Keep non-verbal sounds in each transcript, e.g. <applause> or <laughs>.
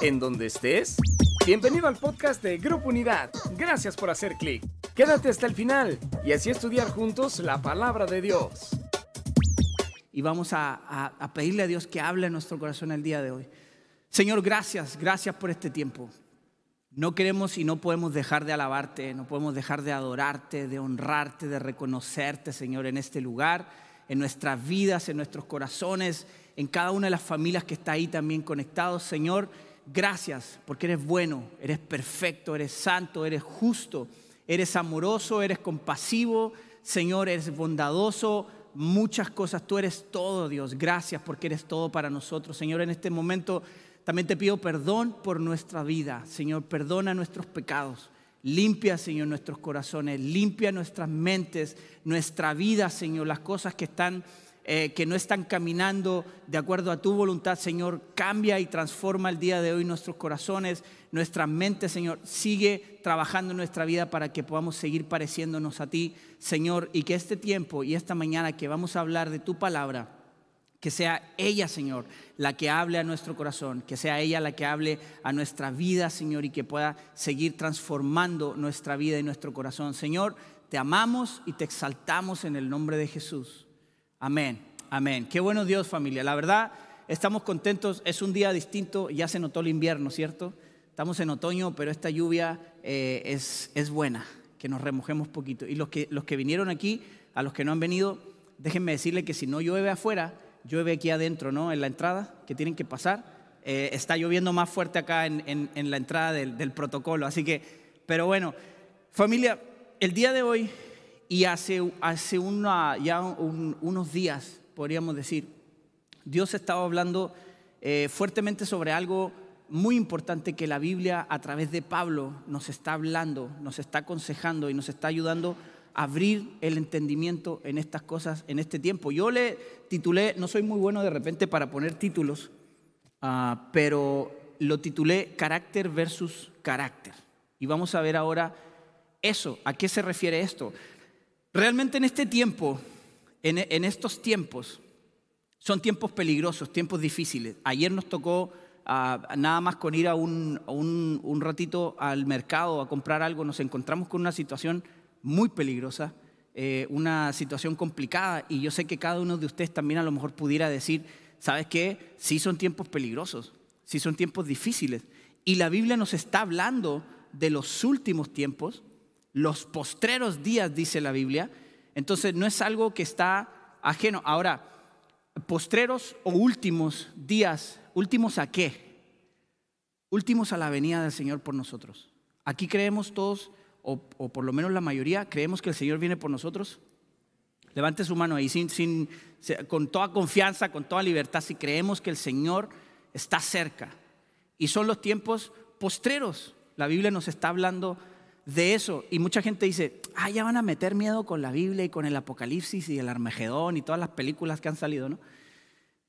en donde estés. Bienvenido al podcast de Grupo Unidad. Gracias por hacer clic. Quédate hasta el final y así estudiar juntos la palabra de Dios. Y vamos a, pedirle a Dios que hable en nuestro corazón el día de hoy. Señor, gracias, gracias por este tiempo. No queremos y no podemos dejar de alabarte, no podemos dejar de adorarte, de honrarte, de reconocerte, Señor, en este lugar, en nuestras vidas, en nuestros corazones, en cada una de las familias que está ahí también conectados. Señor, gracias porque eres bueno, eres perfecto, eres santo, eres justo, eres amoroso, eres compasivo, Señor, eres bondadoso, muchas cosas. Tú eres todo, Dios. Gracias porque eres todo para nosotros. Señor, en este momento también te pido perdón por nuestra vida. Señor, perdona nuestros pecados. Limpia, Señor, nuestros corazones. Limpia nuestras mentes, nuestra vida, Señor. Las cosas que están... Eh, que no están caminando de acuerdo a tu voluntad, Señor, cambia y transforma el día de hoy nuestros corazones, nuestra mente, Señor. Sigue trabajando en nuestra vida para que podamos seguir pareciéndonos a ti, Señor, y que este tiempo y esta mañana que vamos a hablar de tu palabra, que sea ella, Señor, la que hable a nuestro corazón, que sea ella la que hable a nuestra vida, Señor, y que pueda seguir transformando nuestra vida y nuestro corazón. Señor, te amamos y te exaltamos en el nombre de Jesús. Amén, amén. Qué bueno Dios, familia. La verdad, estamos contentos. Es un día distinto, ya se notó el invierno, ¿cierto? Estamos en otoño, pero esta lluvia eh, es, es buena, que nos remojemos poquito. Y los que, los que vinieron aquí, a los que no han venido, déjenme decirle que si no llueve afuera, llueve aquí adentro, ¿no? En la entrada que tienen que pasar. Eh, está lloviendo más fuerte acá en, la entrada del, protocolo. Así que, pero bueno, familia, el día de hoy y hace, hace ya unos días, podríamos decir, Dios estaba hablando eh, fuertemente sobre algo muy importante que la Biblia a través de Pablo nos está hablando, nos está aconsejando y nos está ayudando abrir el entendimiento en estas cosas en este tiempo. Yo le titulé, no soy muy bueno de repente para poner títulos, ah, pero lo titulé Carácter versus Carácter. Y vamos a ver ahora eso, ¿a qué se refiere esto? Realmente en este tiempo, en, estos tiempos, son tiempos peligrosos, tiempos difíciles. Ayer nos tocó ah, nada más con ir a un, ratito al mercado a comprar algo, nos encontramos con una situación muy peligrosa, eh, una situación complicada y yo sé que cada uno de ustedes también a lo mejor pudiera decir, ¿sabes qué? Sí son tiempos peligrosos, sí son tiempos difíciles. Y la Biblia nos está hablando de los últimos tiempos, los postreros días, dice la Biblia. Entonces no es algo que está ajeno. Ahora, postreros o últimos días, últimos a qué? Últimos a la venida del Señor por nosotros. Aquí creemos todos o, por lo menos la mayoría, creemos que el Señor viene por nosotros? Levante su mano ahí sin, sin, con toda confianza, con toda libertad, si creemos que el Señor está cerca. Y son los tiempos postreros. La Biblia nos está hablando de eso. Y mucha gente dice, ah, ya van a meter miedo con la Biblia y con el Apocalipsis y el Armagedón y todas las películas que han salido, ¿no?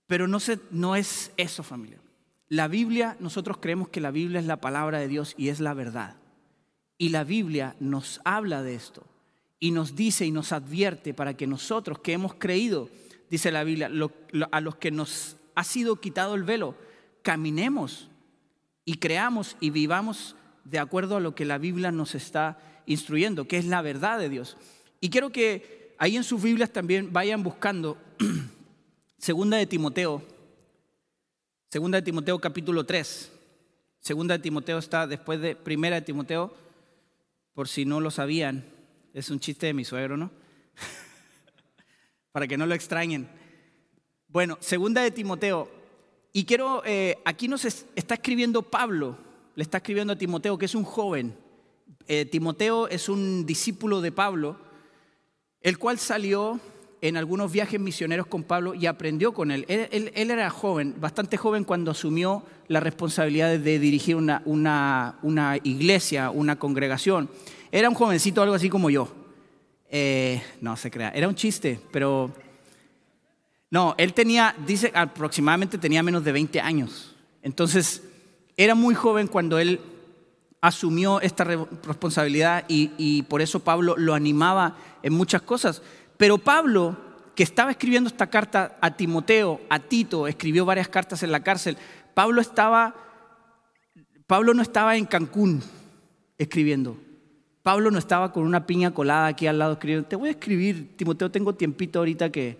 Pero no, se, no es eso, familia. La Biblia, nosotros creemos que la Biblia es la palabra de Dios y es la verdad. Y la Biblia nos habla de esto y nos dice y nos advierte para que nosotros que hemos creído, dice la Biblia, a los que nos ha sido quitado el velo, caminemos y creamos y vivamos de acuerdo a lo que la Biblia nos está instruyendo, que es la verdad de Dios. Y quiero que ahí en sus Biblias también vayan buscando <clears throat> Segunda de Timoteo, Segunda de Timoteo capítulo 3. Segunda de Timoteo está después de Primera de Timoteo por si no lo sabían, es un chiste de mi suegro, ¿no? <laughs> Para que no lo extrañen. Bueno, segunda de Timoteo. Y quiero, eh, aquí nos está escribiendo Pablo, le está escribiendo a Timoteo, que es un joven. Eh, Timoteo es un discípulo de Pablo, el cual salió en algunos viajes misioneros con Pablo y aprendió con él. Él, era joven, bastante joven cuando asumió la responsabilidad de dirigir una, una, iglesia, una congregación. Era un jovencito algo así como yo. Eh, no se crea, era un chiste, pero... No, él tenía, dice, aproximadamente tenía menos de 20 años. Entonces, era muy joven cuando él asumió esta responsabilidad y, por eso Pablo lo animaba en muchas cosas. Pero Pablo, que estaba escribiendo esta carta a Timoteo, a Tito, escribió varias cartas en la cárcel, Pablo estaba Pablo no estaba en Cancún escribiendo. Pablo no estaba con una piña colada aquí al lado escribiendo. Te voy a escribir, Timoteo, tengo tiempito ahorita que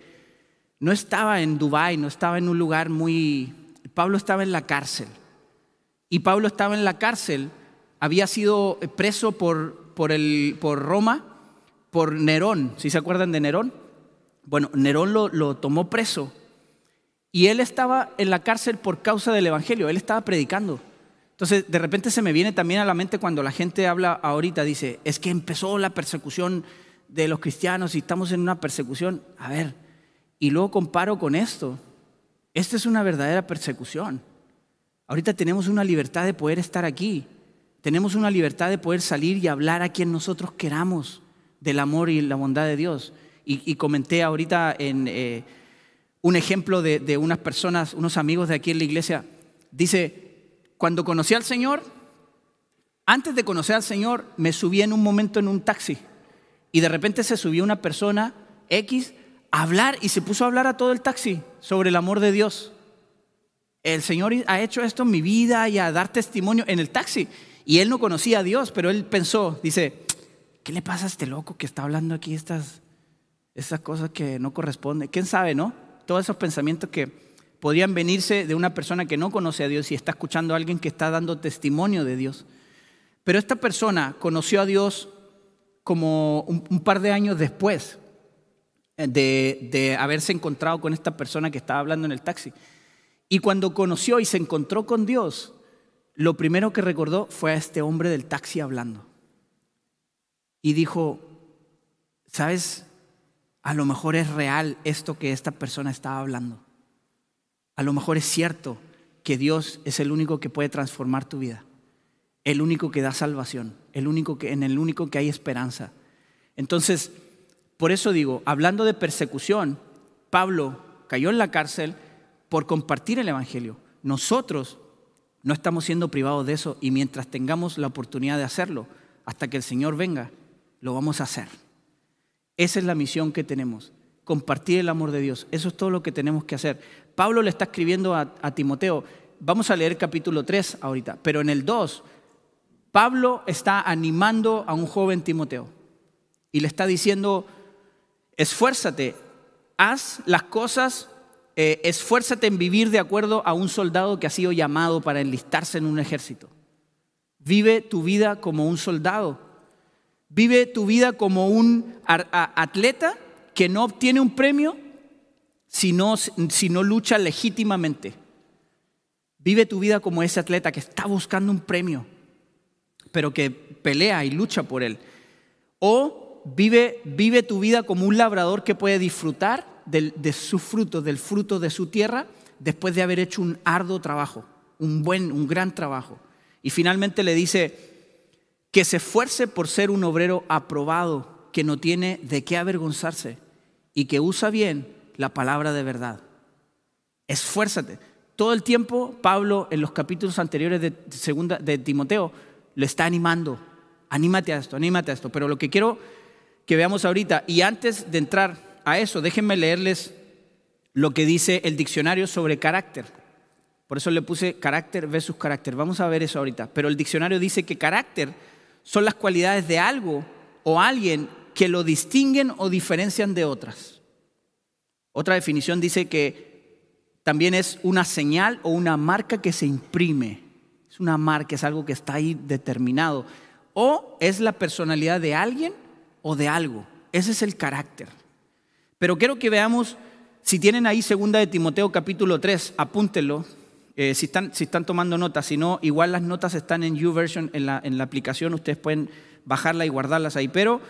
no estaba en Dubái, no estaba en un lugar muy... Pablo estaba en la cárcel. Y Pablo estaba en la cárcel, había sido preso por, por, el, por Roma, por Nerón. ¿Sí se acuerdan de Nerón? Bueno, Nerón lo, lo tomó preso y él estaba en la cárcel por causa del Evangelio, él estaba predicando. Entonces, de repente se me viene también a la mente cuando la gente habla ahorita, dice, es que empezó la persecución de los cristianos y estamos en una persecución. A ver, y luego comparo con esto. Esta es una verdadera persecución. Ahorita tenemos una libertad de poder estar aquí. Tenemos una libertad de poder salir y hablar a quien nosotros queramos del amor y la bondad de Dios. Y, comenté ahorita en... Eh, un ejemplo de, unas personas, unos amigos de aquí en la iglesia. Dice, cuando conocí al Señor, antes de conocer al Señor, me subí en un momento en un taxi y de repente se subió una persona X a hablar y se puso a hablar a todo el taxi sobre el amor de Dios. El Señor ha hecho esto en mi vida y a dar testimonio en el taxi. Y él no conocía a Dios, pero él pensó, dice, ¿qué le pasa a este loco que está hablando aquí estas, estas cosas que no corresponden? ¿Quién sabe, no? todos esos pensamientos que podrían venirse de una persona que no conoce a Dios y está escuchando a alguien que está dando testimonio de Dios. Pero esta persona conoció a Dios como un, par de años después de, de haberse encontrado con esta persona que estaba hablando en el taxi. Y cuando conoció y se encontró con Dios, lo primero que recordó fue a este hombre del taxi hablando. Y dijo, ¿sabes? a lo mejor es real esto que esta persona estaba hablando. A lo mejor es cierto que Dios es el único que puede transformar tu vida, el único que da salvación, el único que, en el único que hay esperanza. Entonces, por eso digo, hablando de persecución, Pablo cayó en la cárcel por compartir el Evangelio. Nosotros no estamos siendo privados de eso y mientras tengamos la oportunidad de hacerlo, hasta que el Señor venga, lo vamos a hacer. Esa es la misión que tenemos, compartir el amor de Dios. Eso es todo lo que tenemos que hacer. Pablo le está escribiendo a, Timoteo, vamos a leer capítulo 3 ahorita, pero en el 2, Pablo está animando a un joven Timoteo y le está diciendo, esfuérzate, haz las cosas, eh, esfuérzate en vivir de acuerdo a un soldado que ha sido llamado para enlistarse en un ejército. Vive tu vida como un soldado. Vive tu vida como un atleta que no obtiene un premio si no, si no lucha legítimamente. Vive tu vida como ese atleta que está buscando un premio, pero que pelea y lucha por él. O vive, vive tu vida como un labrador que puede disfrutar de su fruto, del fruto de su tierra, después de haber hecho un arduo trabajo, un buen, un gran trabajo. Y finalmente le dice, que se esfuerce por ser un obrero aprobado, que no tiene de qué avergonzarse y que usa bien la palabra de verdad. Esfuérzate. Todo el tiempo Pablo en los capítulos anteriores de, segunda, de Timoteo le está animando. Anímate a esto, anímate a esto. Pero lo que quiero que veamos ahorita, y antes de entrar a eso, déjenme leerles lo que dice el diccionario sobre carácter. Por eso le puse carácter versus carácter. Vamos a ver eso ahorita. Pero el diccionario dice que carácter son las cualidades de algo o alguien que lo distinguen o diferencian de otras. Otra definición dice que también es una señal o una marca que se imprime. Es una marca, es algo que está ahí determinado. O es la personalidad de alguien o de algo. Ese es el carácter. Pero quiero que veamos, si tienen ahí segunda de Timoteo capítulo 3, apúntenlo, eh, si, están, si están tomando notas, si no, igual las notas están en YouVersion, en la, en la aplicación, ustedes pueden bajarla y guardarlas ahí. Pero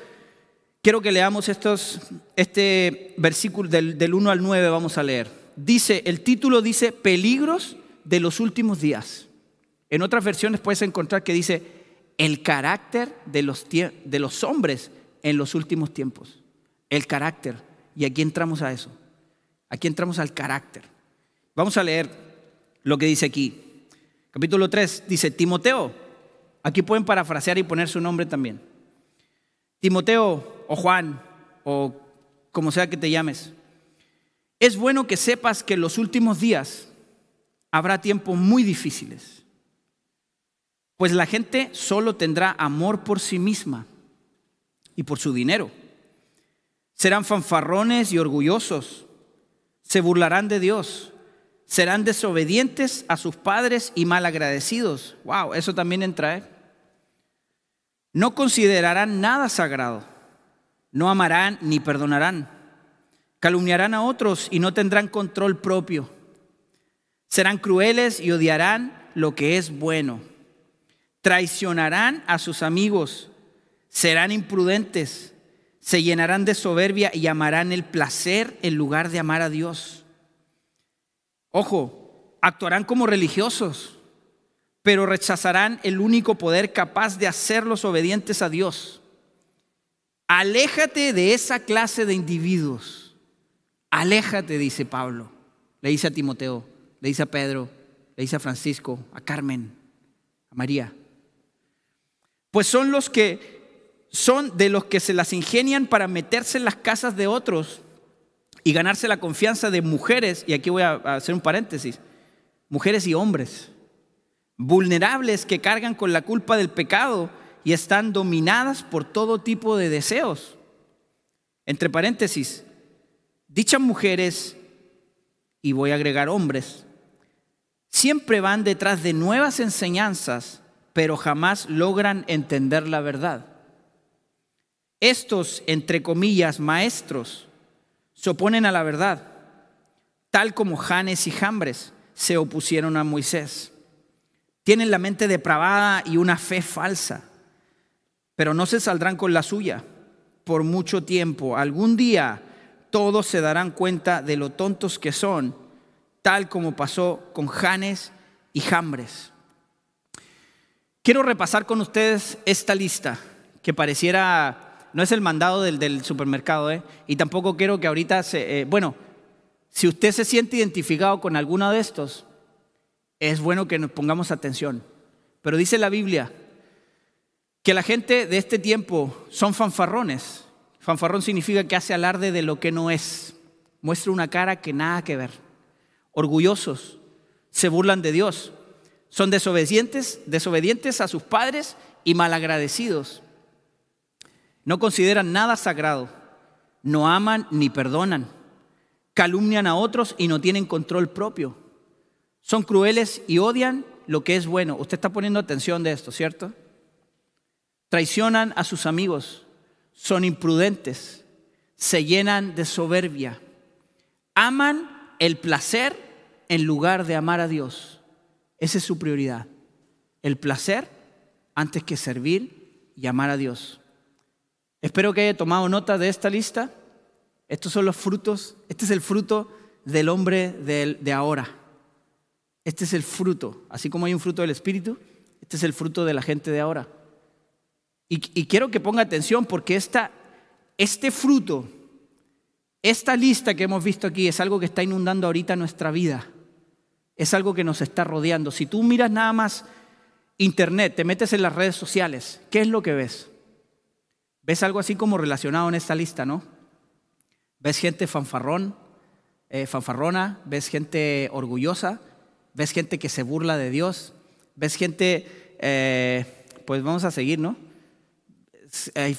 quiero que leamos estos, este versículo del, del 1 al 9, vamos a leer. Dice, el título dice, peligros de los últimos días. En otras versiones puedes encontrar que dice, el carácter de los, de los hombres en los últimos tiempos. El carácter. Y aquí entramos a eso. Aquí entramos al carácter. Vamos a leer lo que dice aquí. Capítulo 3 dice, Timoteo, aquí pueden parafrasear y poner su nombre también. Timoteo o Juan o como sea que te llames, es bueno que sepas que en los últimos días habrá tiempos muy difíciles. Pues la gente solo tendrá amor por sí misma y por su dinero. Serán fanfarrones y orgullosos. Se burlarán de Dios. Serán desobedientes a sus padres y malagradecidos. Wow, eso también entra. ¿eh? No considerarán nada sagrado. No amarán ni perdonarán. Calumniarán a otros y no tendrán control propio. Serán crueles y odiarán lo que es bueno. Traicionarán a sus amigos. Serán imprudentes se llenarán de soberbia y amarán el placer en lugar de amar a Dios. Ojo, actuarán como religiosos, pero rechazarán el único poder capaz de hacerlos obedientes a Dios. Aléjate de esa clase de individuos. Aléjate, dice Pablo. Le dice a Timoteo, le dice a Pedro, le dice a Francisco, a Carmen, a María. Pues son los que son de los que se las ingenian para meterse en las casas de otros y ganarse la confianza de mujeres, y aquí voy a hacer un paréntesis, mujeres y hombres, vulnerables que cargan con la culpa del pecado y están dominadas por todo tipo de deseos. Entre paréntesis, dichas mujeres, y voy a agregar hombres, siempre van detrás de nuevas enseñanzas, pero jamás logran entender la verdad. Estos, entre comillas, maestros, se oponen a la verdad, tal como Janes y Jambres se opusieron a Moisés. Tienen la mente depravada y una fe falsa, pero no se saldrán con la suya por mucho tiempo. Algún día todos se darán cuenta de lo tontos que son, tal como pasó con Janes y Jambres. Quiero repasar con ustedes esta lista que pareciera no es el mandado del, supermercado, ¿eh? Y tampoco quiero que ahorita se... Eh, bueno, si usted se siente identificado con alguno de estos, es bueno que nos pongamos atención. Pero dice la Biblia que la gente de este tiempo son fanfarrones. Fanfarrón significa que hace alarde de lo que no es. Muestra una cara que nada que ver. Orgullosos, se burlan de Dios. Son desobedientes, desobedientes a sus padres y malagradecidos. No consideran nada sagrado, no aman ni perdonan, calumnian a otros y no tienen control propio. Son crueles y odian lo que es bueno. Usted está poniendo atención de esto, ¿cierto? Traicionan a sus amigos, son imprudentes, se llenan de soberbia, aman el placer en lugar de amar a Dios. Esa es su prioridad. El placer antes que servir y amar a Dios. Espero que haya tomado nota de esta lista. Estos son los frutos, este es el fruto del hombre de, ahora. Este es el fruto, así como hay un fruto del Espíritu, este es el fruto de la gente de ahora. Y, quiero que ponga atención porque esta, este fruto, esta lista que hemos visto aquí es algo que está inundando ahorita nuestra vida. Es algo que nos está rodeando. Si tú miras nada más internet, te metes en las redes sociales, ¿qué es lo que ves? ¿Ves algo así como relacionado en esta lista, no? ¿Ves gente fanfarrón, eh, fanfarrona? ¿Ves gente orgullosa? ¿Ves gente que se burla de Dios? ¿Ves gente, eh, pues vamos a seguir, ¿no?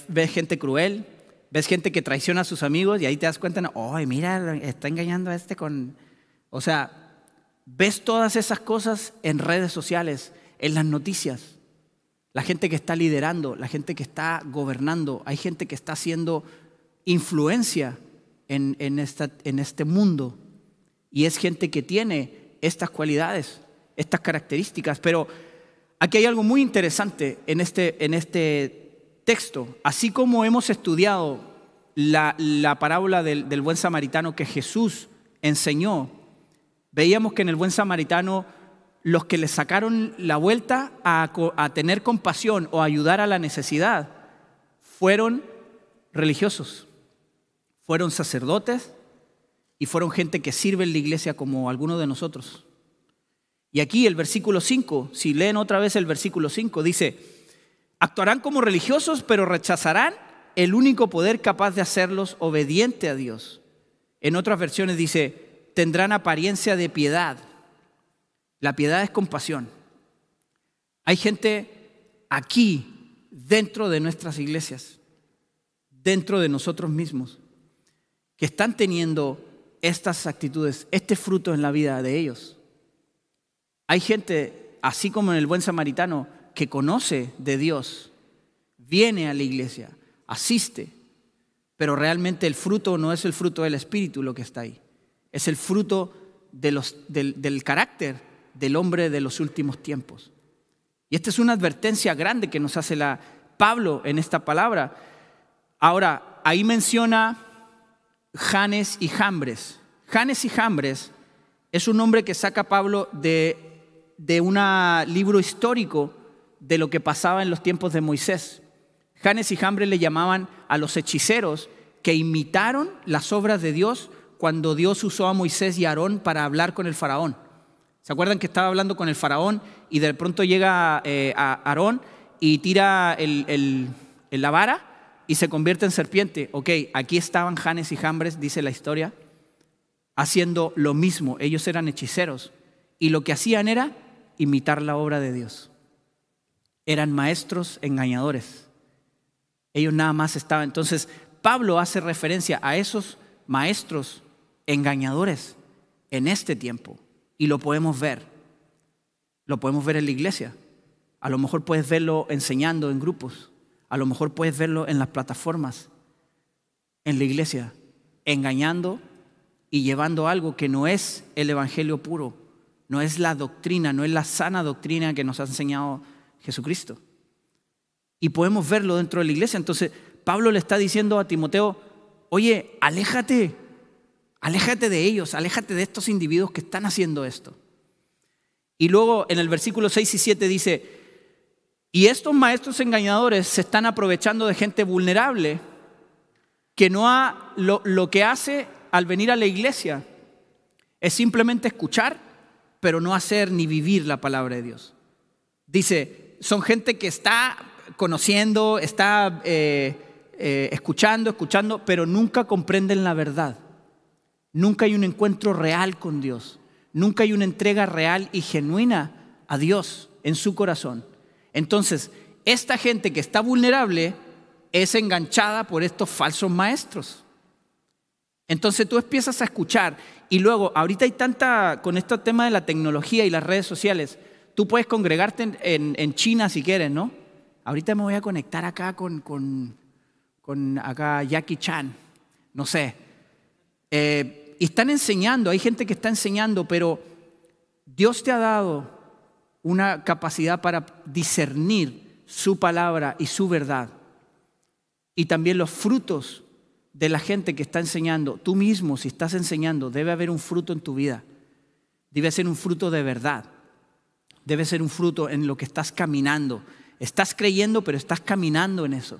¿Ves gente cruel? ¿Ves gente que traiciona a sus amigos y ahí te das cuenta, ¡ay, mira, está engañando a este con... O sea, ves todas esas cosas en redes sociales, en las noticias la gente que está liderando, la gente que está gobernando, hay gente que está haciendo influencia en, en este mundo. Y es gente que tiene estas cualidades, estas características. Pero aquí hay algo muy interesante en este, en este texto. Así como hemos estudiado la, parábola del, del buen samaritano que Jesús enseñó, veíamos que en el buen samaritano los que le sacaron la vuelta a, tener compasión o ayudar a la necesidad fueron religiosos, fueron sacerdotes y fueron gente que sirve en la iglesia como algunos de nosotros. Y aquí el versículo 5, si leen otra vez el versículo 5, dice, actuarán como religiosos, pero rechazarán el único poder capaz de hacerlos obediente a Dios. En otras versiones dice, tendrán apariencia de piedad, la piedad es compasión. Hay gente aquí, dentro de nuestras iglesias, dentro de nosotros mismos, que están teniendo estas actitudes, este fruto en la vida de ellos. Hay gente, así como en el buen samaritano, que conoce de Dios, viene a la iglesia, asiste, pero realmente el fruto no es el fruto del Espíritu lo que está ahí, es el fruto del, carácter del hombre de los últimos tiempos. Y esta es una advertencia grande que nos hace la, Pablo en esta palabra. Ahora, ahí menciona Janes y Jambres. Janes y Jambres es un nombre que saca Pablo de, de un libro histórico de lo que pasaba en los tiempos de Moisés. Janes y Jambres le llamaban a los hechiceros que imitaron las obras de Dios cuando Dios usó a Moisés y Aarón para hablar con el faraón. ¿Se acuerdan que estaba hablando con el faraón y de pronto llega eh, a Aarón y tira el, la vara y se convierte en serpiente? Ok, aquí estaban Janes y Jambres, dice la historia, haciendo lo mismo. Ellos eran hechiceros y lo que hacían era imitar la obra de Dios. Eran maestros engañadores. Ellos nada más estaban. Entonces, Pablo hace referencia a esos maestros engañadores en este tiempo. Y lo podemos ver. Lo podemos ver en la iglesia. A lo mejor puedes verlo enseñando en grupos. A lo mejor puedes verlo en las plataformas, en la iglesia, engañando y llevando algo que no es el Evangelio puro, no es la doctrina, no es la sana doctrina que nos ha enseñado Jesucristo. Y podemos verlo dentro de la iglesia. Entonces, Pablo le está diciendo a Timoteo, oye, aléjate, Aléjate de ellos, aléjate de estos individuos que están haciendo esto. Y luego en el versículo 6 y 7 dice, y estos maestros engañadores se están aprovechando de gente vulnerable que no ha, lo, que hace al venir a la iglesia es simplemente escuchar, pero no hacer ni vivir la palabra de Dios. Dice, son gente que está conociendo, está eh, eh, escuchando, escuchando, pero nunca comprenden la verdad. Nunca hay un encuentro real con Dios. Nunca hay una entrega real y genuina a Dios en su corazón. Entonces, esta gente que está vulnerable es enganchada por estos falsos maestros. Entonces tú empiezas a escuchar y luego, ahorita hay tanta, con este tema de la tecnología y las redes sociales, tú puedes congregarte en, China si quieres, ¿no? Ahorita me voy a conectar acá con, con, con acá Jackie Chan, no sé, eh, y están enseñando, hay gente que está enseñando, pero Dios te ha dado una capacidad para discernir su palabra y su verdad. Y también los frutos de la gente que está enseñando. Tú mismo, si estás enseñando, debe haber un fruto en tu vida. Debe ser un fruto de verdad. Debe ser un fruto en lo que estás caminando. Estás creyendo, pero estás caminando en eso.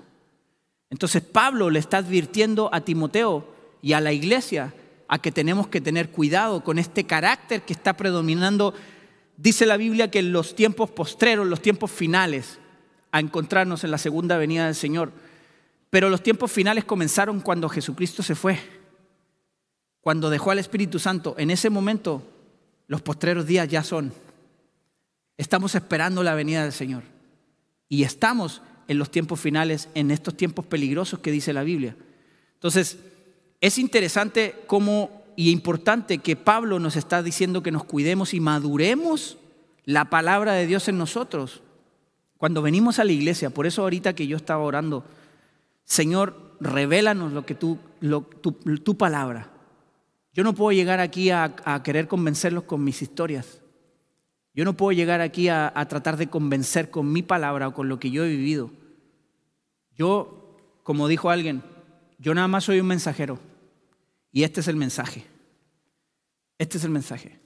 Entonces Pablo le está advirtiendo a Timoteo y a la iglesia a que tenemos que tener cuidado con este carácter que está predominando. Dice la Biblia que en los tiempos postreros, los tiempos finales, a encontrarnos en la segunda venida del Señor. Pero los tiempos finales comenzaron cuando Jesucristo se fue, cuando dejó al Espíritu Santo. En ese momento, los postreros días ya son. Estamos esperando la venida del Señor. Y estamos en los tiempos finales, en estos tiempos peligrosos que dice la Biblia. Entonces, es interesante cómo y importante que Pablo nos está diciendo que nos cuidemos y maduremos la palabra de Dios en nosotros. Cuando venimos a la iglesia, por eso ahorita que yo estaba orando, Señor, revélanos lo que tú, tu, palabra. Yo no puedo llegar aquí a, querer convencerlos con mis historias. Yo no puedo llegar aquí a, a tratar de convencer con mi palabra o con lo que yo he vivido. Yo, como dijo alguien, yo nada más soy un mensajero. Y este es el mensaje. Este es el mensaje.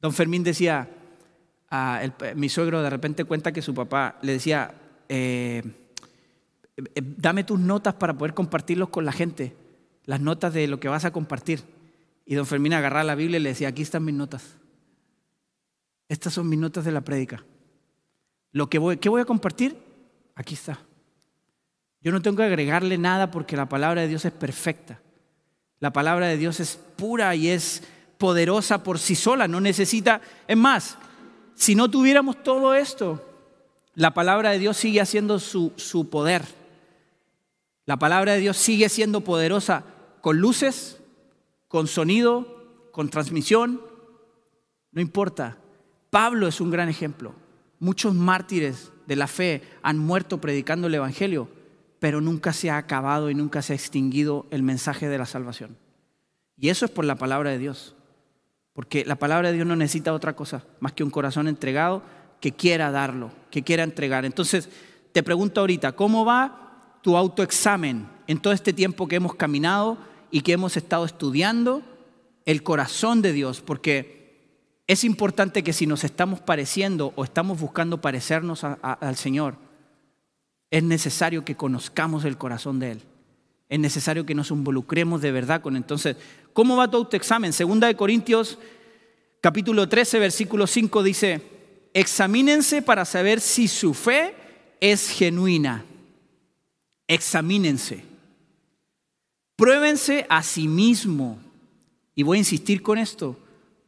Don Fermín decía, mi suegro de repente cuenta que su papá le decía, eh, eh, dame tus notas para poder compartirlos con la gente, las notas de lo que vas a compartir. Y don Fermín agarraba la Biblia y le decía, aquí están mis notas. Estas son mis notas de la prédica. Lo que ¿Qué voy a compartir? Aquí está. Yo no tengo que agregarle nada porque la palabra de Dios es perfecta. La palabra de Dios es pura y es poderosa por sí sola, no necesita... Es más, si no tuviéramos todo esto, la palabra de Dios sigue haciendo su, su poder. La palabra de Dios sigue siendo poderosa con luces, con sonido, con transmisión, no importa. Pablo es un gran ejemplo. Muchos mártires de la fe han muerto predicando el Evangelio, pero nunca se ha acabado y nunca se ha extinguido el mensaje de la salvación. Y eso es por la palabra de Dios. Porque la palabra de Dios no necesita otra cosa más que un corazón entregado que quiera darlo, que quiera entregar. Entonces, te pregunto ahorita, ¿cómo va tu autoexamen en todo este tiempo que hemos caminado y que hemos estado estudiando el corazón de Dios? Porque es importante que si nos estamos pareciendo o estamos buscando parecernos al Señor, es necesario que conozcamos el corazón de Él. Es necesario que nos involucremos de verdad con Él. Entonces, ¿cómo va todo tu examen? Segunda de Corintios, capítulo 13, versículo 5 dice, examínense para saber si su fe es genuina. Examínense. Pruébense a sí mismo. Y voy a insistir con esto.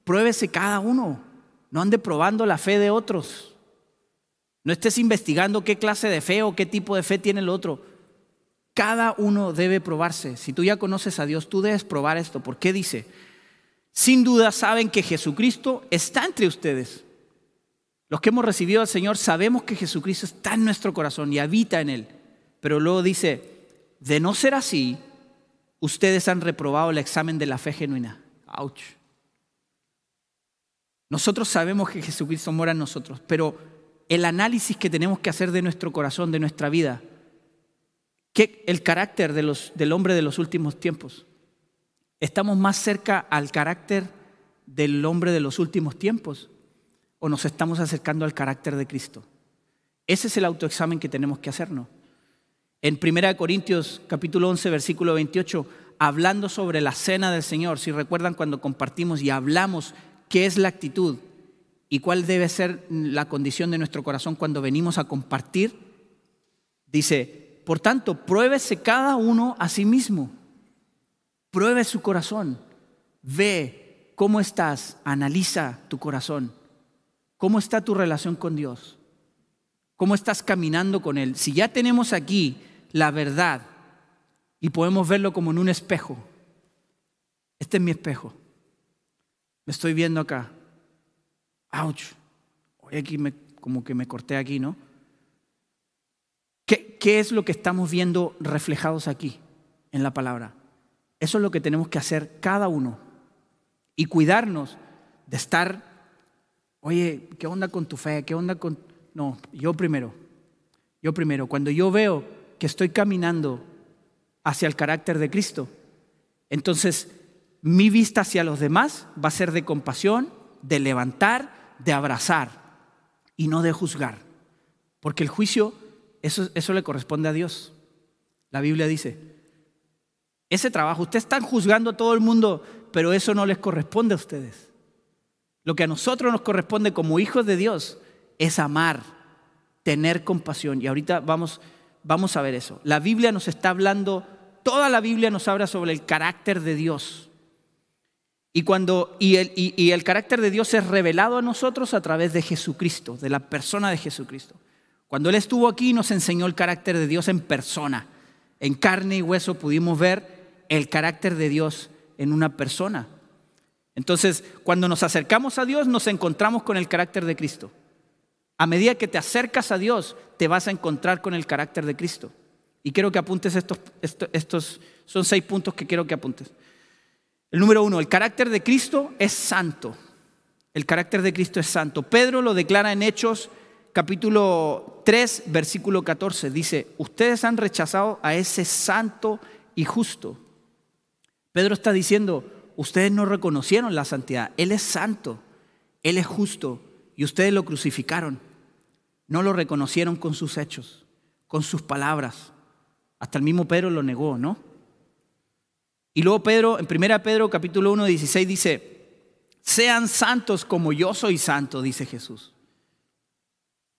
Pruébese cada uno. No ande probando la fe de otros. No estés investigando qué clase de fe o qué tipo de fe tiene el otro. Cada uno debe probarse. Si tú ya conoces a Dios, tú debes probar esto. ¿Por qué dice? Sin duda saben que Jesucristo está entre ustedes. Los que hemos recibido al Señor sabemos que Jesucristo está en nuestro corazón y habita en él. Pero luego dice, de no ser así, ustedes han reprobado el examen de la fe genuina. Ouch. Nosotros sabemos que Jesucristo mora en nosotros, pero el análisis que tenemos que hacer de nuestro corazón, de nuestra vida, que el carácter del hombre de los últimos tiempos. ¿Estamos más cerca al carácter del hombre de los últimos tiempos o nos estamos acercando al carácter de Cristo? Ese es el autoexamen que tenemos que hacernos. En 1 Corintios capítulo 11 versículo 28, hablando sobre la cena del Señor, si recuerdan cuando compartimos y hablamos qué es la actitud, y cuál debe ser la condición de nuestro corazón cuando venimos a compartir, dice, por tanto, pruébese cada uno a sí mismo. Pruebe su corazón. Ve cómo estás, analiza tu corazón. ¿Cómo está tu relación con Dios? ¿Cómo estás caminando con Él? Si ya tenemos aquí la verdad y podemos verlo como en un espejo, este es mi espejo. Me estoy viendo acá ouch, hoy aquí me, como que me corté aquí, ¿no? ¿Qué, ¿Qué es lo que estamos viendo reflejados aquí en la palabra? Eso es lo que tenemos que hacer cada uno y cuidarnos de estar, oye, ¿qué onda con tu fe? ¿Qué onda con...? No, yo primero, yo primero, cuando yo veo que estoy caminando hacia el carácter de Cristo, entonces mi vista hacia los demás va a ser de compasión, de levantar de abrazar y no de juzgar. Porque el juicio, eso, eso le corresponde a Dios. La Biblia dice, ese trabajo, ustedes están juzgando a todo el mundo, pero eso no les corresponde a ustedes. Lo que a nosotros nos corresponde como hijos de Dios es amar, tener compasión. Y ahorita vamos, vamos a ver eso. La Biblia nos está hablando, toda la Biblia nos habla sobre el carácter de Dios. Y, cuando, y, el, y, el carácter de Dios es revelado a nosotros a través de Jesucristo, de la persona de Jesucristo. Cuando Él estuvo aquí nos enseñó el carácter de Dios en persona. En carne y hueso pudimos ver el carácter de Dios en una persona. Entonces, cuando nos acercamos a Dios, nos encontramos con el carácter de Cristo. A medida que te acercas a Dios, te vas a encontrar con el carácter de Cristo. Y quiero que apuntes estos, estos, estos son seis puntos que quiero que apuntes. El número uno, el carácter de Cristo es santo. El carácter de Cristo es santo. Pedro lo declara en Hechos capítulo 3, versículo 14. Dice, ustedes han rechazado a ese santo y justo. Pedro está diciendo, ustedes no reconocieron la santidad. Él es santo, Él es justo y ustedes lo crucificaron. No lo reconocieron con sus hechos, con sus palabras. Hasta el mismo Pedro lo negó, ¿no? Y luego Pedro, en 1 Pedro capítulo 1, 16 dice, sean santos como yo soy santo, dice Jesús.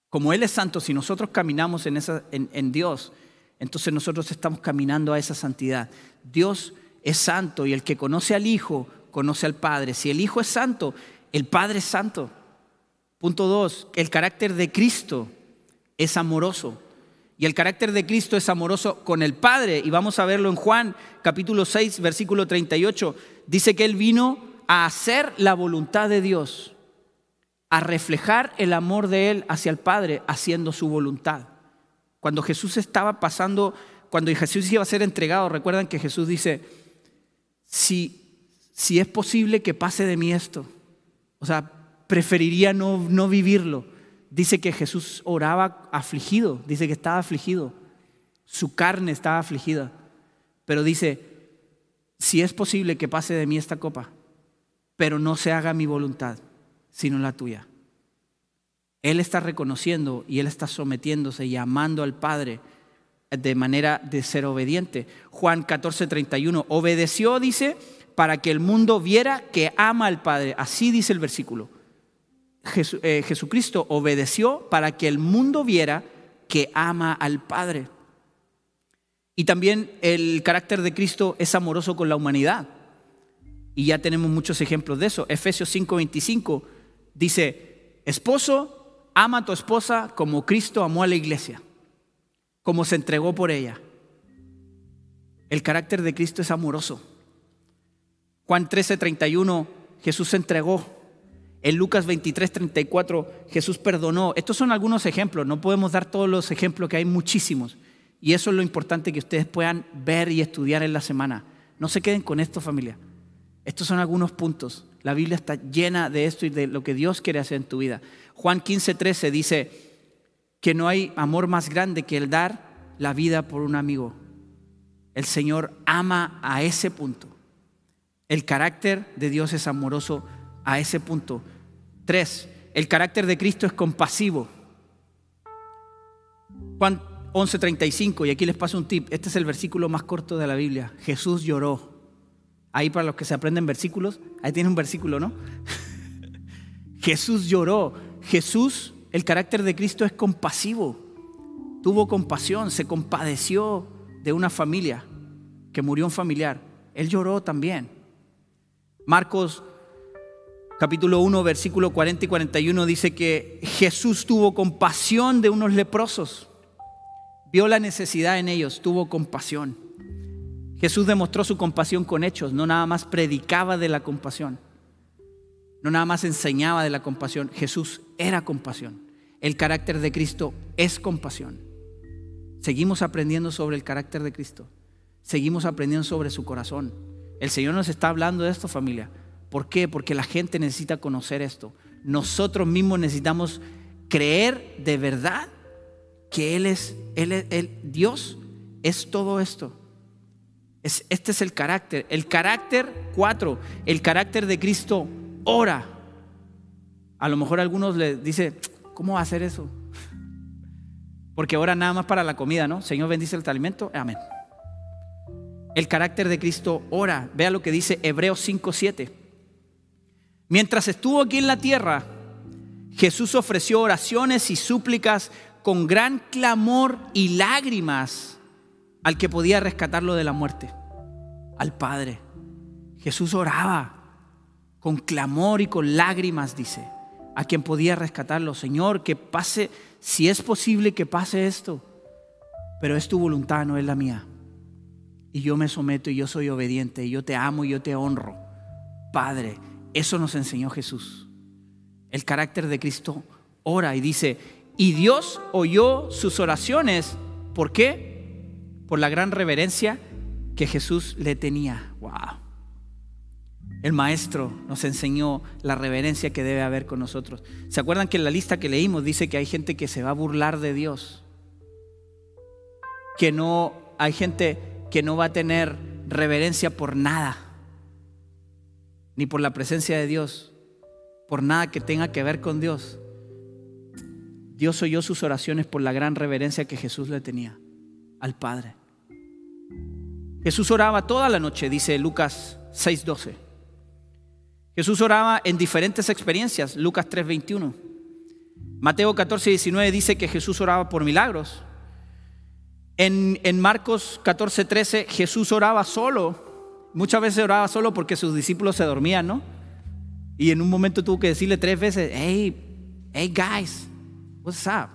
Como Él es santo, si nosotros caminamos en, esa, en, Dios, entonces nosotros estamos caminando a esa santidad. Dios es santo y el que conoce al Hijo, conoce al Padre. Si el Hijo es santo, el Padre es santo. Punto dos, el carácter de Cristo es amoroso. Y el carácter de Cristo es amoroso con el Padre. Y vamos a verlo en Juan capítulo 6, versículo 38. Dice que Él vino a hacer la voluntad de Dios, a reflejar el amor de Él hacia el Padre, haciendo su voluntad. Cuando Jesús estaba pasando, cuando Jesús iba a ser entregado, recuerdan que Jesús dice, si, si es posible que pase de mí esto, o sea, preferiría no, no vivirlo dice que Jesús oraba afligido, dice que estaba afligido, su carne estaba afligida, pero dice, si es posible que pase de mí esta copa, pero no se haga mi voluntad, sino la tuya. Él está reconociendo y él está sometiéndose y amando al Padre de manera de ser obediente. Juan 14, 31, obedeció, dice, para que el mundo viera que ama al Padre. Así dice el versículo. Eh, Jesucristo obedeció para que el mundo viera que ama al Padre. Y también el carácter de Cristo es amoroso con la humanidad. Y ya tenemos muchos ejemplos de eso. Efesios 5:25 dice, esposo, ama a tu esposa como Cristo amó a la iglesia, como se entregó por ella. El carácter de Cristo es amoroso. Juan 13:31, Jesús se entregó en Lucas 23, 34, Jesús perdonó. Estos son algunos ejemplos, no podemos dar todos los ejemplos, que hay muchísimos. Y eso es lo importante que ustedes puedan ver y estudiar en la semana. No se queden con esto, familia. Estos son algunos puntos. La Biblia está llena de esto y de lo que Dios quiere hacer en tu vida. Juan 15, 13 dice que no hay amor más grande que el dar la vida por un amigo. El Señor ama a ese punto. El carácter de Dios es amoroso a ese punto. Tres, el carácter de Cristo es compasivo. Juan 11:35, y aquí les paso un tip, este es el versículo más corto de la Biblia. Jesús lloró. Ahí para los que se aprenden versículos, ahí tiene un versículo, ¿no? <laughs> Jesús lloró. Jesús, el carácter de Cristo es compasivo. Tuvo compasión, se compadeció de una familia que murió un familiar. Él lloró también. Marcos capítulo 1, versículo 40 y 41 dice que Jesús tuvo compasión de unos leprosos. Vio la necesidad en ellos, tuvo compasión. Jesús demostró su compasión con hechos, no nada más predicaba de la compasión, no nada más enseñaba de la compasión. Jesús era compasión. El carácter de Cristo es compasión. Seguimos aprendiendo sobre el carácter de Cristo. Seguimos aprendiendo sobre su corazón. El Señor nos está hablando de esto, familia. ¿Por qué? Porque la gente necesita conocer esto. Nosotros mismos necesitamos creer de verdad que Él es, Él, Dios es todo esto. Es, este es el carácter. El carácter, cuatro, el carácter de Cristo ora. A lo mejor algunos le dice, ¿cómo va a hacer eso? Porque ora nada más para la comida, ¿no? Señor bendice el alimento. Amén. El carácter de Cristo ora. Vea lo que dice Hebreos 5:7. Mientras estuvo aquí en la tierra, Jesús ofreció oraciones y súplicas con gran clamor y lágrimas al que podía rescatarlo de la muerte, al Padre. Jesús oraba con clamor y con lágrimas, dice, a quien podía rescatarlo. Señor, que pase, si es posible que pase esto, pero es tu voluntad, no es la mía. Y yo me someto y yo soy obediente, y yo te amo y yo te honro. Padre, eso nos enseñó Jesús. El carácter de Cristo ora y dice, y Dios oyó sus oraciones. ¿Por qué? Por la gran reverencia que Jesús le tenía. Wow. El maestro nos enseñó la reverencia que debe haber con nosotros. ¿Se acuerdan que en la lista que leímos dice que hay gente que se va a burlar de Dios? Que no hay gente que no va a tener reverencia por nada ni por la presencia de Dios, por nada que tenga que ver con Dios. Dios oyó sus oraciones por la gran reverencia que Jesús le tenía al Padre. Jesús oraba toda la noche, dice Lucas 6:12. Jesús oraba en diferentes experiencias, Lucas 3:21. Mateo 14:19 dice que Jesús oraba por milagros. En, en Marcos 14:13 Jesús oraba solo Muchas veces oraba solo porque sus discípulos se dormían, ¿no? Y en un momento tuvo que decirle tres veces, hey, hey guys, what's up?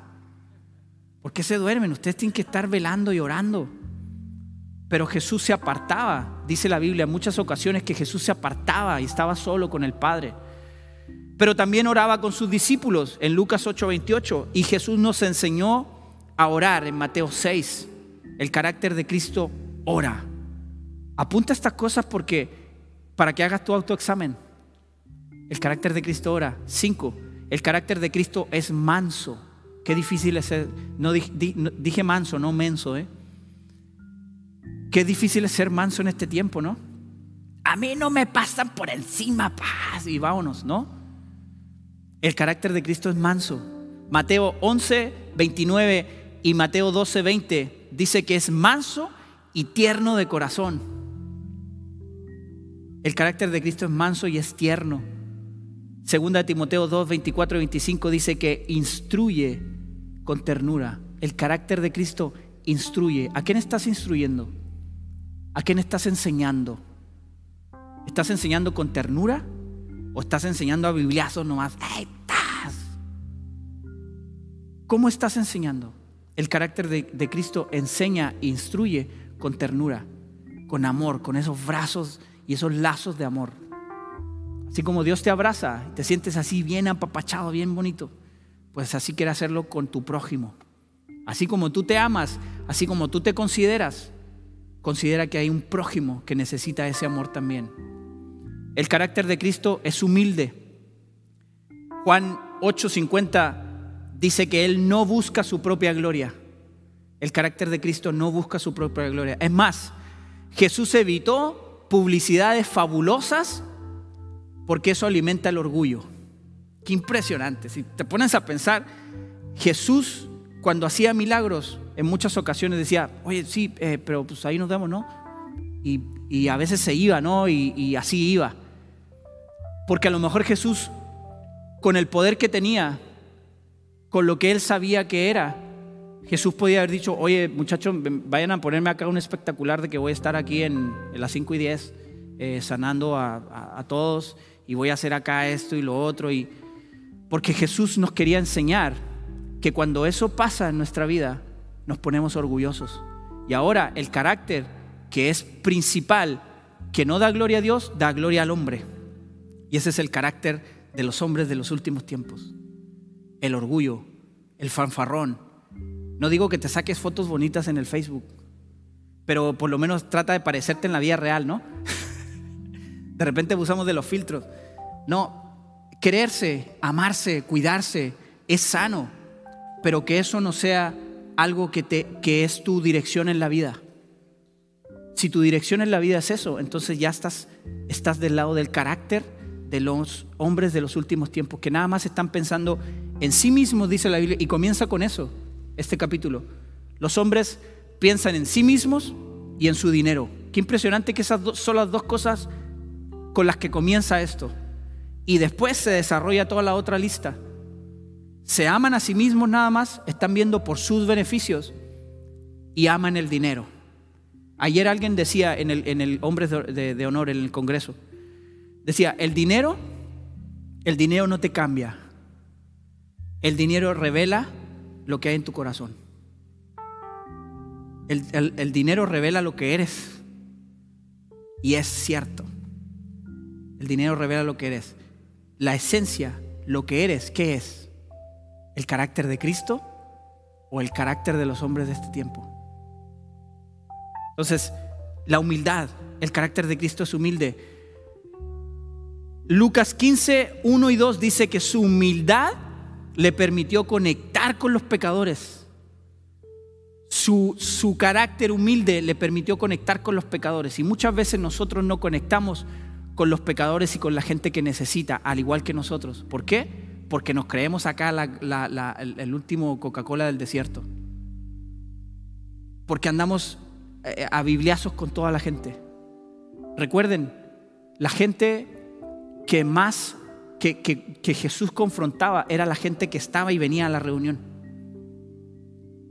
¿Por qué se duermen? Ustedes tienen que estar velando y orando. Pero Jesús se apartaba, dice la Biblia, en muchas ocasiones que Jesús se apartaba y estaba solo con el Padre. Pero también oraba con sus discípulos en Lucas 8:28. Y Jesús nos enseñó a orar en Mateo 6. El carácter de Cristo ora. Apunta estas cosas porque para que hagas tu autoexamen. El carácter de Cristo ora. Cinco. El carácter de Cristo es manso. Qué difícil es ser. No, dije manso, no menso, ¿eh? Qué difícil es ser manso en este tiempo, ¿no? A mí no me pasan por encima, paz, y vámonos, ¿no? El carácter de Cristo es manso. Mateo 11, 29 y Mateo 12, 20 dice que es manso y tierno de corazón. El carácter de Cristo es manso y es tierno. Segunda Timoteo 2, 24 y 25 dice que instruye con ternura. El carácter de Cristo instruye. ¿A quién estás instruyendo? ¿A quién estás enseñando? ¿Estás enseñando con ternura? ¿O estás enseñando a bibliazos nomás? ¡Ay, estás! ¿Cómo estás enseñando? El carácter de, de Cristo enseña, instruye con ternura, con amor, con esos brazos y esos lazos de amor. Así como Dios te abraza y te sientes así bien apapachado, bien bonito, pues así quiere hacerlo con tu prójimo. Así como tú te amas, así como tú te consideras, considera que hay un prójimo que necesita ese amor también. El carácter de Cristo es humilde. Juan 8:50 dice que Él no busca su propia gloria. El carácter de Cristo no busca su propia gloria. Es más, Jesús evitó publicidades fabulosas porque eso alimenta el orgullo. Qué impresionante. Si te pones a pensar, Jesús cuando hacía milagros en muchas ocasiones decía, oye, sí, eh, pero pues ahí nos vemos, ¿no? Y, a veces se iba, ¿no? Y, y así iba. Porque a lo mejor Jesús, con el poder que tenía, con lo que él sabía que era, Jesús podía haber dicho, oye muchachos, vayan a ponerme acá un espectacular de que voy a estar aquí en, las 5 y 10 eh, sanando a, todos y voy a hacer acá esto y lo otro. Y, porque Jesús nos quería enseñar que cuando eso pasa en nuestra vida, nos ponemos orgullosos. Y ahora el carácter que es principal, que no da gloria a Dios, da gloria al hombre. Y ese es el carácter de los hombres de los últimos tiempos. El orgullo, el fanfarrón, no digo que te saques fotos bonitas en el Facebook, pero por lo menos trata de parecerte en la vida real, ¿no? <laughs> De repente abusamos de los filtros. No, quererse, amarse, cuidarse es sano, pero que eso no sea algo que, te, que es tu dirección en la vida. Si tu dirección en la vida es eso, entonces ya estás, estás del lado del carácter de los hombres de los últimos tiempos, que nada más están pensando en sí mismos, dice la Biblia, y comienza con eso este capítulo. Los hombres piensan en sí mismos y en su dinero. Qué impresionante que esas son las dos cosas con las que comienza esto. Y después se desarrolla toda la otra lista. Se aman a sí mismos nada más, están viendo por sus beneficios y aman el dinero. Ayer alguien decía en el, en el Hombres de, de Honor, en el Congreso, decía, el dinero, el dinero no te cambia. El dinero revela lo que hay en tu corazón. El, dinero revela lo que eres. Y es cierto. El dinero revela lo que eres. La esencia, lo que eres, ¿qué es? ¿El carácter de Cristo o el carácter de los hombres de este tiempo? Entonces, la humildad, el carácter de Cristo es humilde. Lucas 15, 1 y 2 dice que su humildad le permitió conectar con los pecadores. Su, su, carácter humilde le permitió conectar con los pecadores. Y muchas veces nosotros no conectamos con los pecadores y con la gente que necesita, al igual que nosotros. ¿Por qué? Porque nos creemos acá el último Coca-Cola del desierto. Porque andamos eh, a bibliazos con toda la gente. Recuerden, la gente que más que, Jesús confrontaba era la gente que estaba y venía a la reunión,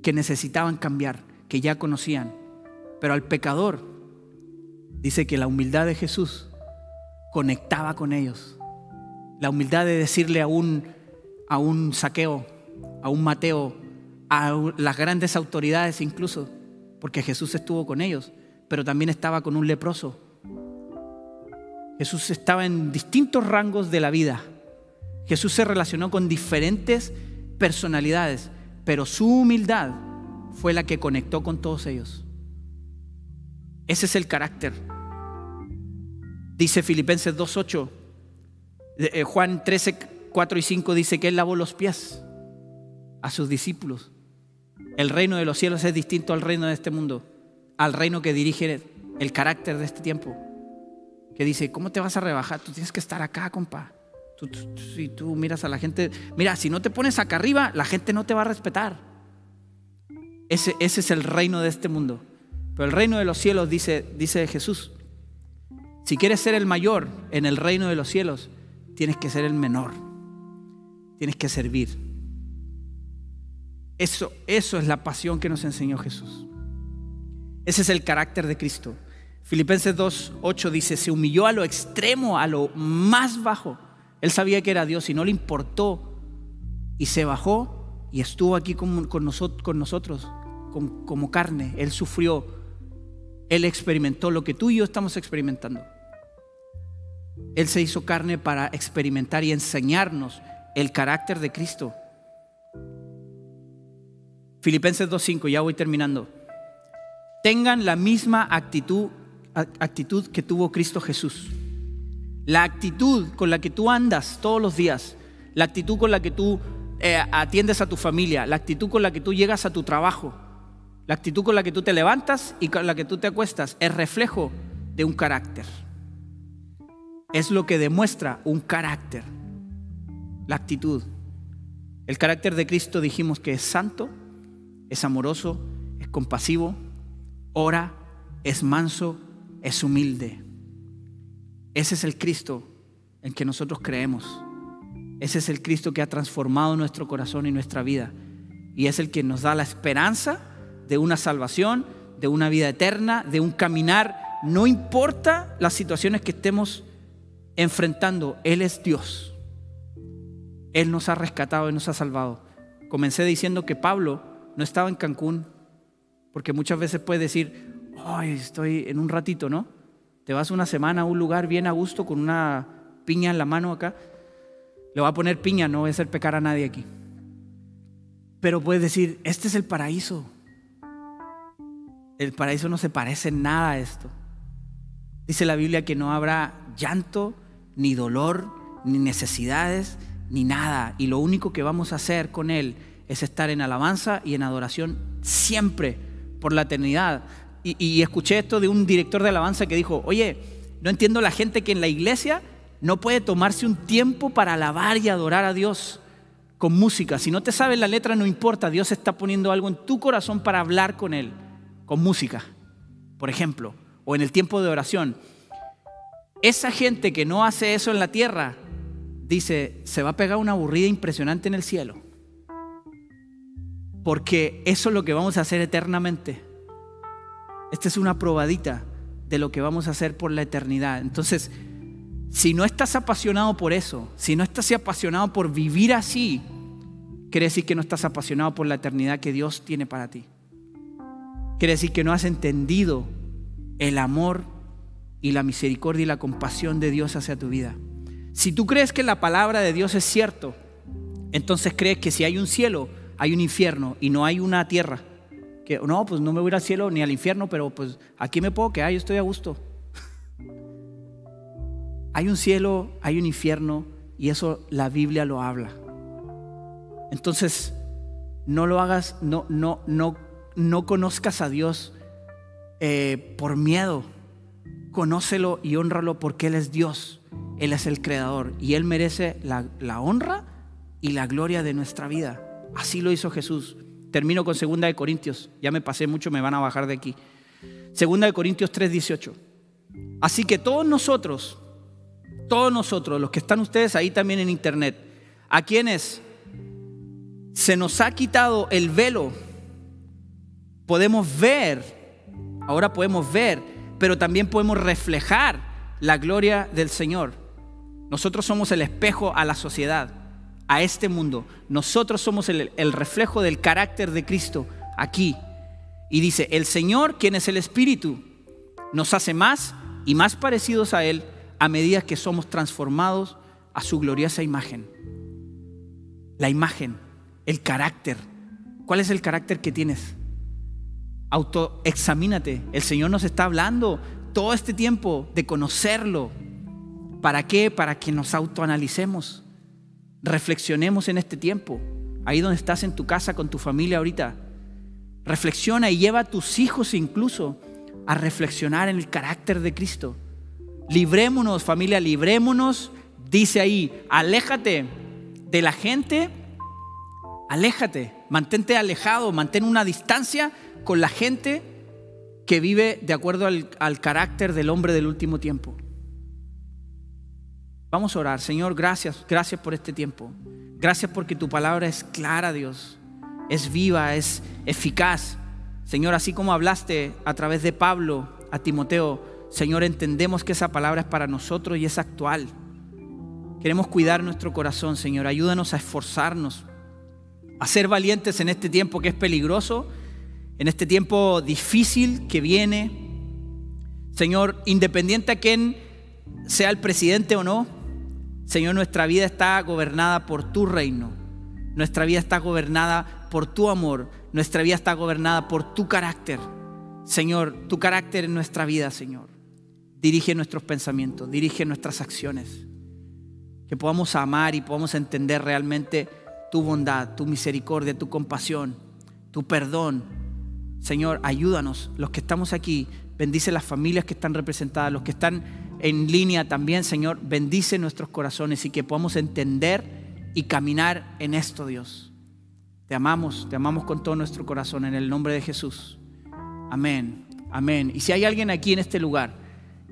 que necesitaban cambiar, que ya conocían. Pero al pecador dice que la humildad de Jesús conectaba con ellos. La humildad de decirle a un, a un saqueo, a un Mateo, a las grandes autoridades incluso, porque Jesús estuvo con ellos, pero también estaba con un leproso. Jesús estaba en distintos rangos de la vida. Jesús se relacionó con diferentes personalidades, pero su humildad fue la que conectó con todos ellos. Ese es el carácter. Dice Filipenses 2.8, eh, Juan 13, 4 y 5 dice que Él lavó los pies a sus discípulos. El reino de los cielos es distinto al reino de este mundo, al reino que dirige el carácter de este tiempo. Que dice, ¿cómo te vas a rebajar? Tú tienes que estar acá, compa. si tú miras a la gente, mira, si no te pones acá arriba, la gente no te va a respetar. Ese, ese es el reino de este mundo. Pero el reino de los cielos, dice, dice Jesús, si quieres ser el mayor en el reino de los cielos, tienes que ser el menor. Tienes que servir. Eso, eso es la pasión que nos enseñó Jesús. Ese es el carácter de Cristo. Filipenses 2.8 dice, se humilló a lo extremo, a lo más bajo. Él sabía que era Dios y no le importó. Y se bajó y estuvo aquí con, nosotros, como carne. Él sufrió, él experimentó lo que tú y yo estamos experimentando. Él se hizo carne para experimentar y enseñarnos el carácter de Cristo. Filipenses 2.5, ya voy terminando. Tengan la misma actitud, actitud que tuvo Cristo Jesús. La actitud con la que tú andas todos los días, la actitud con la que tú eh, atiendes a tu familia, la actitud con la que tú llegas a tu trabajo, la actitud con la que tú te levantas y con la que tú te acuestas, es reflejo de un carácter es lo que demuestra un carácter, la actitud. El carácter de Cristo dijimos que es santo, es amoroso, es compasivo, ora, es manso, es humilde. Ese es el Cristo en que nosotros creemos. Ese es el Cristo que ha transformado nuestro corazón y nuestra vida. Y es el que nos da la esperanza de una salvación, de una vida eterna, de un caminar. No importa las situaciones que estemos enfrentando, Él es Dios. Él nos ha rescatado y nos ha salvado. Comencé diciendo que Pablo no estaba en Cancún, porque muchas veces puede decir, ay, estoy en un ratito, ¿no? Te vas una semana a un lugar bien a gusto con una piña en la mano acá. Le voy a poner piña, no voy a hacer pecar a nadie aquí. Pero puedes decir, este es el paraíso. El paraíso no se parece en nada a esto. Dice la Biblia que no habrá llanto, ni dolor, ni necesidades, ni nada. Y lo único que vamos a hacer con Él es estar en alabanza y en adoración siempre por la eternidad. Y, escuché esto de un director de alabanza que dijo, oye, no entiendo la gente que en la iglesia no puede tomarse un tiempo para alabar y adorar a Dios con música. Si no te sabes la letra, no importa, Dios está poniendo algo en tu corazón para hablar con Él, con música, por ejemplo, o en el tiempo de oración. Esa gente que no hace eso en la tierra, dice, se va a pegar una aburrida impresionante en el cielo. Porque eso es lo que vamos a hacer eternamente. Esta es una probadita de lo que vamos a hacer por la eternidad. Entonces, si no estás apasionado por eso, si no estás apasionado por vivir así, quiere decir que no estás apasionado por la eternidad que Dios tiene para ti. Quiere decir que no has entendido el amor y la misericordia y la compasión de Dios hacia tu vida. Si tú crees que la palabra de Dios es cierto, entonces crees que si hay un cielo, hay un infierno y no hay una tierra. Que no, pues no me voy al cielo ni al infierno, pero pues aquí me puedo quedar, yo estoy a gusto. <laughs> hay un cielo, hay un infierno y eso la Biblia lo habla. Entonces, no lo hagas, no, no, no, no conozcas a Dios eh, por miedo conócelo y honralo porque Él es Dios, Él es el creador y Él merece la, honra y la gloria de nuestra vida. Así lo hizo Jesús. Termino con 2 de Corintios, ya me pasé mucho, me van a bajar de aquí. 2 de Corintios 3:18. Así que todos nosotros, todos nosotros, los que están ustedes ahí también en internet, a quienes se nos ha quitado el velo, podemos ver, ahora podemos ver pero también podemos reflejar la gloria del Señor. Nosotros somos el espejo a la sociedad, a este mundo. Nosotros somos el, reflejo del carácter de Cristo aquí. Y dice, el Señor, quien es el Espíritu, nos hace más y más parecidos a Él a medida que somos transformados a su gloriosa imagen. La imagen, el carácter. ¿Cuál es el carácter que tienes? Autoexamínate. El Señor nos está hablando todo este tiempo de conocerlo. ¿Para qué? Para que nos autoanalicemos. Reflexionemos en este tiempo. Ahí donde estás en tu casa con tu familia ahorita. Reflexiona y lleva a tus hijos incluso a reflexionar en el carácter de Cristo. Librémonos, familia, librémonos. Dice ahí, aléjate de la gente, aléjate, mantente alejado, mantén una distancia con la gente que vive de acuerdo al, al, carácter del hombre del último tiempo. Vamos a orar. Señor, gracias, gracias por este tiempo. Gracias porque tu palabra es clara, Dios. Es viva, es eficaz. Señor, así como hablaste a través de Pablo a Timoteo, Señor, entendemos que esa palabra es para nosotros y es actual. Queremos cuidar nuestro corazón, Señor. Ayúdanos a esforzarnos, a ser valientes en este tiempo que es peligroso, en este tiempo difícil que viene. Señor, independiente a quién sea el presidente o no, Señor, nuestra vida está gobernada por tu reino. Nuestra vida está gobernada por tu amor. Nuestra vida está gobernada por tu carácter. Señor, tu carácter en nuestra vida, Señor. Dirige nuestros pensamientos, dirige nuestras acciones. Que podamos amar y podamos entender realmente tu bondad, tu misericordia, tu compasión, tu perdón. Señor, ayúdanos, los que estamos aquí, bendice las familias que están representadas, los que están en línea también, Señor, bendice nuestros corazones y que podamos entender y caminar en esto, Dios. Te amamos, te amamos con todo nuestro corazón en el nombre de Jesús. Amén, amén. Y si hay alguien aquí en este lugar,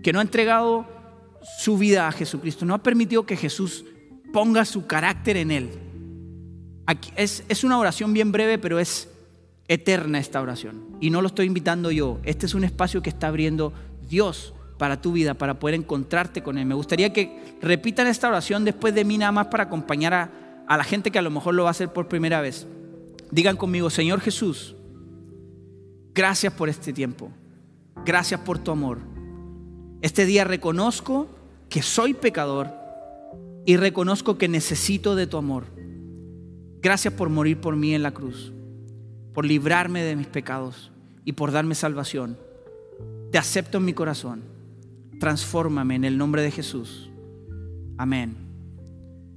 que no ha entregado su vida a Jesucristo, no ha permitido que Jesús ponga su carácter en él. es, es una oración bien breve, pero es eterna esta oración. Y no lo estoy invitando yo. Este es un espacio que está abriendo Dios para tu vida, para poder encontrarte con Él. Me gustaría que repitan esta oración después de mí nada más para acompañar a, a la gente que a lo mejor lo va a hacer por primera vez. Digan conmigo, Señor Jesús, gracias por este tiempo. Gracias por tu amor. Este día reconozco que soy pecador y reconozco que necesito de tu amor. Gracias por morir por mí en la cruz, por librarme de mis pecados y por darme salvación. Te acepto en mi corazón. Transfórmame en el nombre de Jesús. Amén.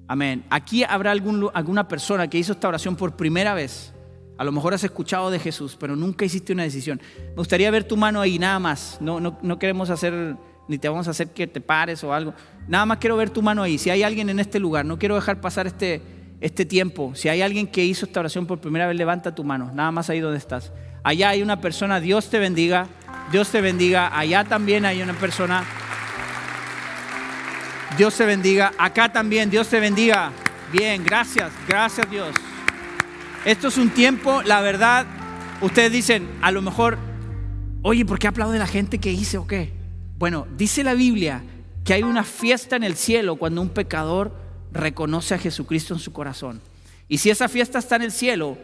Amén. Aquí habrá alguna persona que hizo esta oración por primera vez. A lo mejor has escuchado de Jesús, pero nunca hiciste una decisión. Me gustaría ver tu mano ahí, nada más. No, no, no queremos hacer ni te vamos a hacer que te pares o algo. Nada más quiero ver tu mano ahí. Si hay alguien en este lugar, no quiero dejar pasar este, este tiempo. Si hay alguien que hizo esta oración por primera vez, levanta tu mano. Nada más ahí donde estás. Allá hay una persona, Dios te bendiga. Dios te bendiga. Allá también hay una persona. Dios te bendiga. Acá también, Dios te bendiga. Bien, gracias, gracias Dios. Esto es un tiempo, la verdad, ustedes dicen, a lo mejor, oye, ¿por qué aplaude la gente que hice o qué? Bueno, dice la Biblia que hay una fiesta en el cielo cuando un pecador reconoce a Jesucristo en su corazón. Y si esa fiesta está en el cielo,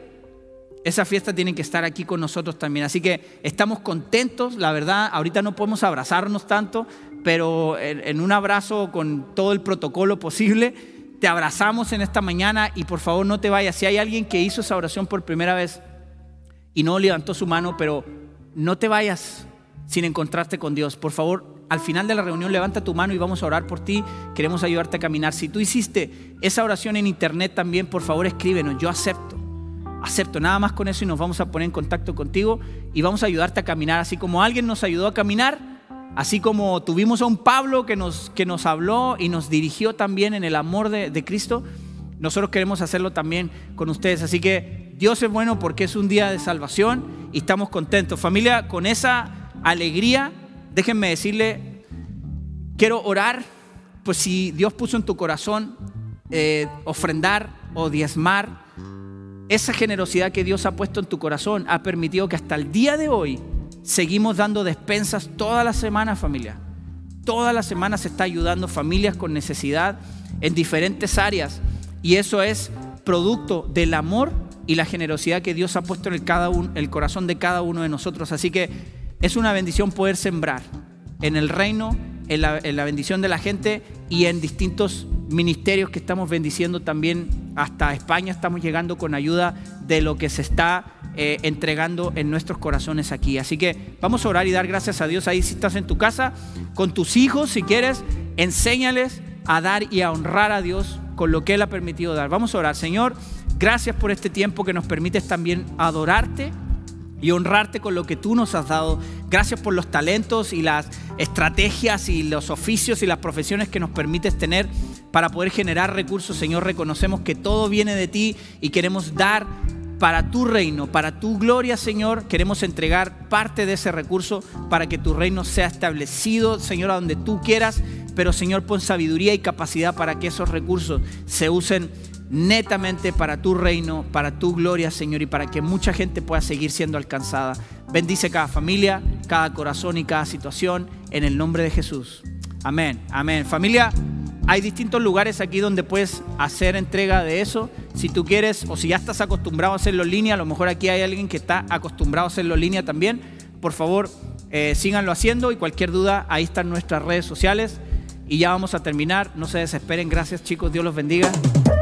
esa fiesta tiene que estar aquí con nosotros también. Así que estamos contentos, la verdad, ahorita no podemos abrazarnos tanto, pero en un abrazo con todo el protocolo posible, te abrazamos en esta mañana y por favor no te vayas. Si hay alguien que hizo esa oración por primera vez y no levantó su mano, pero no te vayas sin encontrarte con Dios. Por favor, al final de la reunión levanta tu mano y vamos a orar por ti. Queremos ayudarte a caminar. Si tú hiciste esa oración en internet también, por favor escríbenos. Yo acepto. Acepto nada más con eso y nos vamos a poner en contacto contigo y vamos a ayudarte a caminar. Así como alguien nos ayudó a caminar, así como tuvimos a un Pablo que nos, que nos habló y nos dirigió también en el amor de, de Cristo, nosotros queremos hacerlo también con ustedes. Así que Dios es bueno porque es un día de salvación y estamos contentos. Familia, con esa alegría, déjenme decirle, quiero orar, pues si Dios puso en tu corazón eh, ofrendar o diezmar, esa generosidad que Dios ha puesto en tu corazón ha permitido que hasta el día de hoy seguimos dando despensas toda la semana, familia. Toda la semana se está ayudando familias con necesidad en diferentes áreas. y eso es producto del amor y la generosidad que Dios ha puesto en el, cada el corazón de cada uno de nosotros. Así que es una bendición poder sembrar en el reino, en la, bendición de la gente y en distintos ministerios que estamos bendiciendo también hasta España. Estamos llegando con ayuda de lo que se está eh, entregando en nuestros corazones aquí. Así que vamos a orar y dar gracias a Dios ahí si estás en tu casa, con tus hijos, si quieres, enséñales a dar y a honrar a Dios con lo que Él ha permitido dar. Vamos a orar, Señor, gracias por este tiempo que nos permites también adorarte y honrarte con lo que tú nos has dado. Gracias por los talentos y las estrategias y los oficios y las profesiones que nos permites tener para poder generar recursos. Señor, reconocemos que todo viene de ti y queremos dar para tu reino, para tu gloria, Señor. Queremos entregar parte de ese recurso para que tu reino sea establecido, Señor, a donde tú quieras. Pero, Señor, pon sabiduría y capacidad para que esos recursos se usen netamente para tu reino, para tu gloria, Señor, y para que mucha gente pueda seguir siendo alcanzada. Bendice cada familia, cada corazón y cada situación en el nombre de Jesús. Amén, amén. Familia, hay distintos lugares aquí donde puedes hacer entrega de eso. Si tú quieres o si ya estás acostumbrado a hacerlo en línea, a lo mejor aquí hay alguien que está acostumbrado a hacerlo en línea también. Por favor, eh, síganlo haciendo y cualquier duda, ahí están nuestras redes sociales. Y ya vamos a terminar. No se desesperen. Gracias chicos. Dios los bendiga.